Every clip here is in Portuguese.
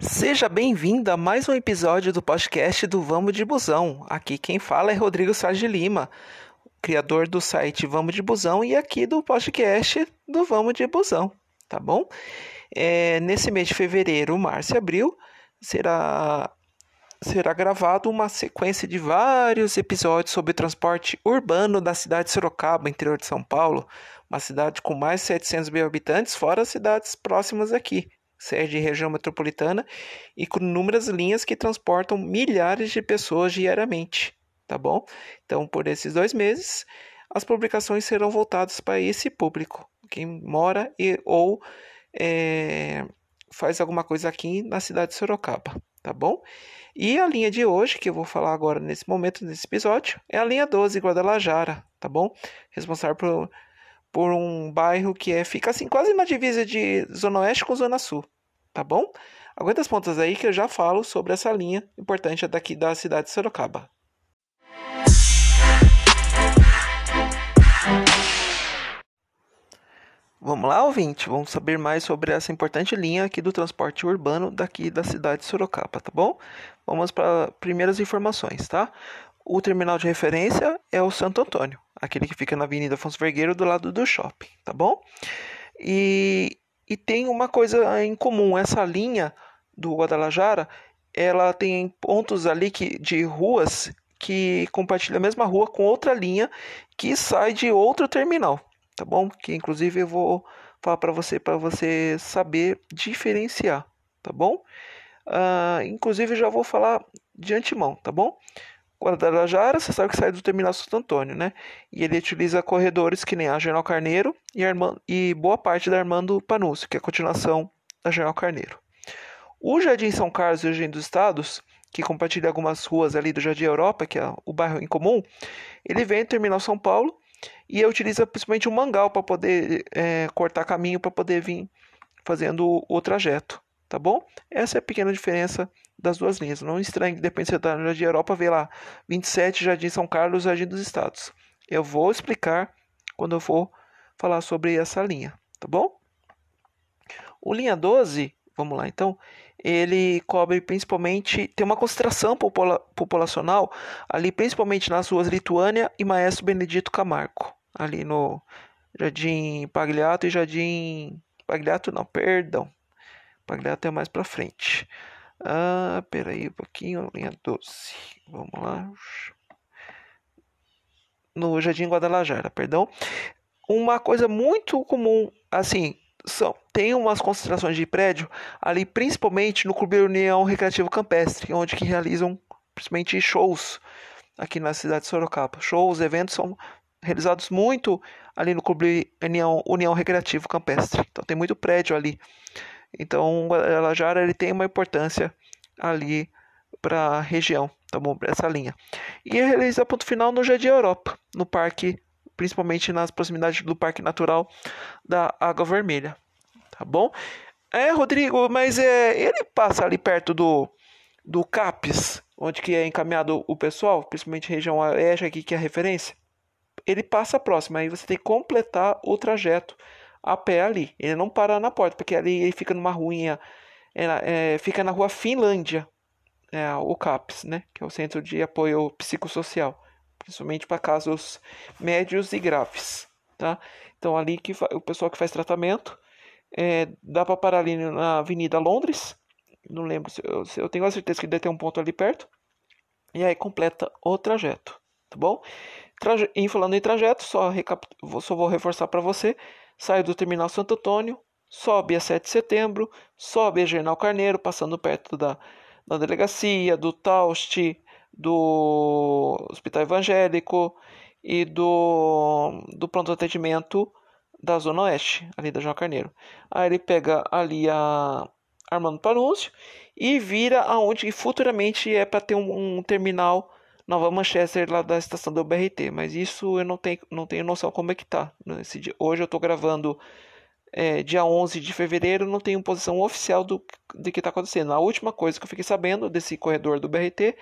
Seja bem-vindo a mais um episódio do podcast do Vamos de Busão. Aqui quem fala é Rodrigo Sarge Lima, criador do site Vamos de Busão e aqui do podcast do Vamos de Busão, tá bom? É, nesse mês de fevereiro, março e abril será será gravado uma sequência de vários episódios sobre transporte urbano da cidade de Sorocaba, interior de São Paulo, uma cidade com mais de 700 mil habitantes, fora as cidades próximas aqui, sede de região metropolitana e com inúmeras linhas que transportam milhares de pessoas diariamente, tá bom? Então, por esses dois meses, as publicações serão voltadas para esse público, quem mora e ou é, faz alguma coisa aqui na cidade de Sorocaba, tá bom? E a linha de hoje, que eu vou falar agora nesse momento, nesse episódio, é a linha 12, Guadalajara, tá bom? Responsável por, por um bairro que é, fica assim, quase na divisa de Zona Oeste com Zona Sul, tá bom? Aguenta as pontas aí que eu já falo sobre essa linha importante daqui da cidade de Sorocaba. Vamos lá, ouvinte? Vamos saber mais sobre essa importante linha aqui do transporte urbano daqui da cidade de Sorocaba, tá bom? Vamos para primeiras informações, tá? O terminal de referência é o Santo Antônio, aquele que fica na Avenida Afonso Vergueiro do lado do shopping, tá bom? E, e tem uma coisa em comum, essa linha do Guadalajara, ela tem pontos ali que, de ruas que compartilham a mesma rua com outra linha que sai de outro terminal, tá bom? Que inclusive eu vou falar para você para você saber diferenciar, tá bom? Uh, inclusive já vou falar de antemão, tá bom? Guadalajara, você sabe que sai do terminal Santo Antônio, né? E ele utiliza corredores que nem a General Carneiro e, Armando, e boa parte da Armando Panúcio, que é a continuação da General Carneiro. O Jardim São Carlos e o Jardim dos Estados, que compartilha algumas ruas ali do Jardim Europa, que é o bairro em comum, ele vem do terminal São Paulo e utiliza principalmente um mangal para poder é, cortar caminho para poder vir fazendo o, trajeto, tá bom? Essa é a pequena diferença das duas linhas. Não estranhe, depende se está Jardim Europa, vê lá 27 Jardim São Carlos, Jardim dos Estados. Eu vou explicar quando eu for falar sobre essa linha, tá bom? O linha 12, vamos lá então, ele cobre principalmente, tem uma concentração popula populacional ali, principalmente nas ruas Lituânia e Maestro Benedito Camargo, ali no Jardim Pagliato e Jardim. Pagliato não, perdão. Pagliato é mais para frente. Ah, peraí um pouquinho, linha 12. Vamos lá. No Jardim Guadalajara, perdão. Uma coisa muito comum, assim, são, tem umas concentrações de prédio ali, principalmente no Clube União Recreativo Campestre, onde que realizam principalmente shows aqui na cidade de Sorocaba. Shows, eventos são realizados muito ali no Clube União, União Recreativo Campestre. Então tem muito prédio ali. Então Guadalajara ele tem uma importância ali para a região, tá bom? Essa linha. E realiza ponto final no Jardim Europa, no Parque principalmente nas proximidades do Parque Natural da Água Vermelha. Tá bom? É, Rodrigo, mas é, ele passa ali perto do, do CAPES, onde que é encaminhado o pessoal, principalmente região oeste aqui que é a referência. Ele passa próximo, aí você tem que completar o trajeto a pé ali. Ele não para na porta, porque ali ele fica numa ruinha, é, é, fica na rua Finlândia, é, o CAPES, né? Que é o Centro de Apoio Psicossocial principalmente para casos médios e graves, tá? Então ali que o pessoal que faz tratamento é, dá para parar ali na Avenida Londres, não lembro se eu, se eu tenho a certeza que deve ter um ponto ali perto, e aí completa o trajeto, tá bom? Traje, e falando em trajeto, só, só vou reforçar para você, sai do terminal Santo Antônio, sobe a 7 de setembro, sobe a General Carneiro, passando perto da, da delegacia, do Taust, do Hospital Evangélico e do, do pronto atendimento da Zona Oeste, ali da João Carneiro. Aí ele pega ali a Armando Panúncio e vira aonde futuramente é para ter um, um, terminal Nova Manchester lá da estação do BRT, mas isso eu não tenho, não tenho noção como é que tá. Dia. Hoje eu estou gravando é, dia 11 de fevereiro, não tenho posição oficial do, do que está acontecendo. A última coisa que eu fiquei sabendo desse corredor do BRT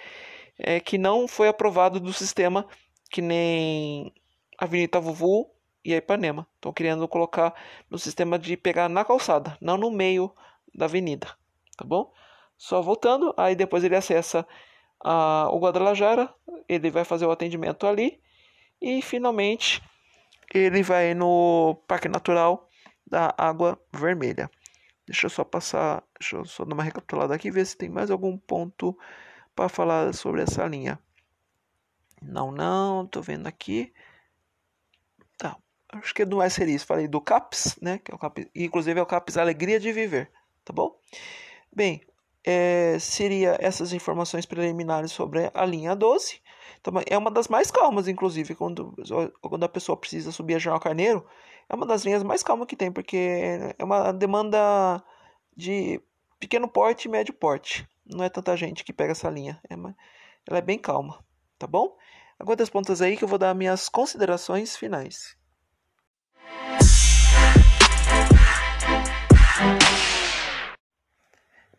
é, que não foi aprovado do sistema que nem Avenida Vuvu e a Ipanema. Estão querendo colocar no sistema de pegar na calçada, não no meio da avenida, tá bom? Só voltando, aí depois ele acessa a, o Guadalajara, ele vai fazer o atendimento ali e finalmente ele vai no Parque Natural da Água Vermelha. Deixa eu só passar, deixa eu só dar uma recapitulada aqui, ver se tem mais algum ponto para falar sobre essa linha. Não, não, tô vendo aqui. Tá, acho que não vai ser isso. Falei do CAPS, né? Que é o CAPS, inclusive é o CAPS Alegria de Viver, tá bom? Bem, é, seria essas informações preliminares sobre a linha 12. Então, é uma das mais calmas, inclusive, quando, quando a pessoa precisa subir a Jornal Carneiro. É uma das linhas mais calmas que tem, porque é uma demanda de pequeno porte e médio porte. Não é tanta gente que pega essa linha. É uma, ela é bem calma, tá bom? Aguarda as pontas aí que eu vou dar minhas considerações finais.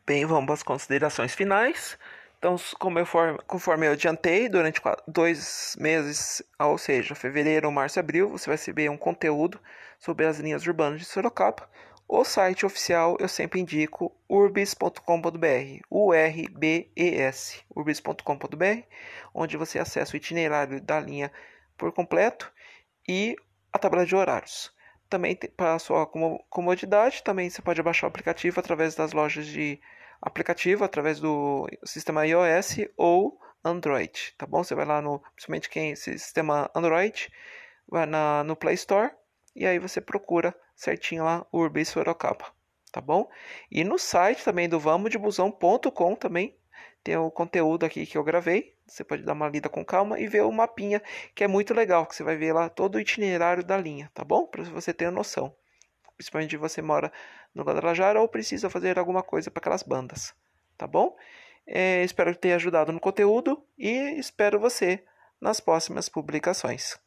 Bem, vamos às considerações finais. Então, for, conforme eu adiantei, durante dois meses, ou seja, fevereiro, março e abril, você vai receber um conteúdo sobre as linhas urbanas de Sorocaba. O site oficial eu sempre indico urbis.com.br, U-R-B-E-S, urbis.com.br, onde você acessa o itinerário da linha por completo e a tabela de horários. Também para sua comodidade, também você pode baixar o aplicativo através das lojas de aplicativo, através do sistema iOS ou Android, tá bom? Você vai lá no, principalmente quem sistema Android, vai na, no Play Store e aí você procura certinho lá Urbis Sorocaba, tá bom? E no site também do vamosdebusão.com também tem o conteúdo aqui que eu gravei. Você pode dar uma lida com calma e ver o mapinha, que é muito legal, que você vai ver lá todo o itinerário da linha, tá bom? Para você ter noção. Principalmente se você mora no Guadalajara ou precisa fazer alguma coisa para aquelas bandas, tá bom? É, espero ter ajudado no conteúdo e espero você nas próximas publicações.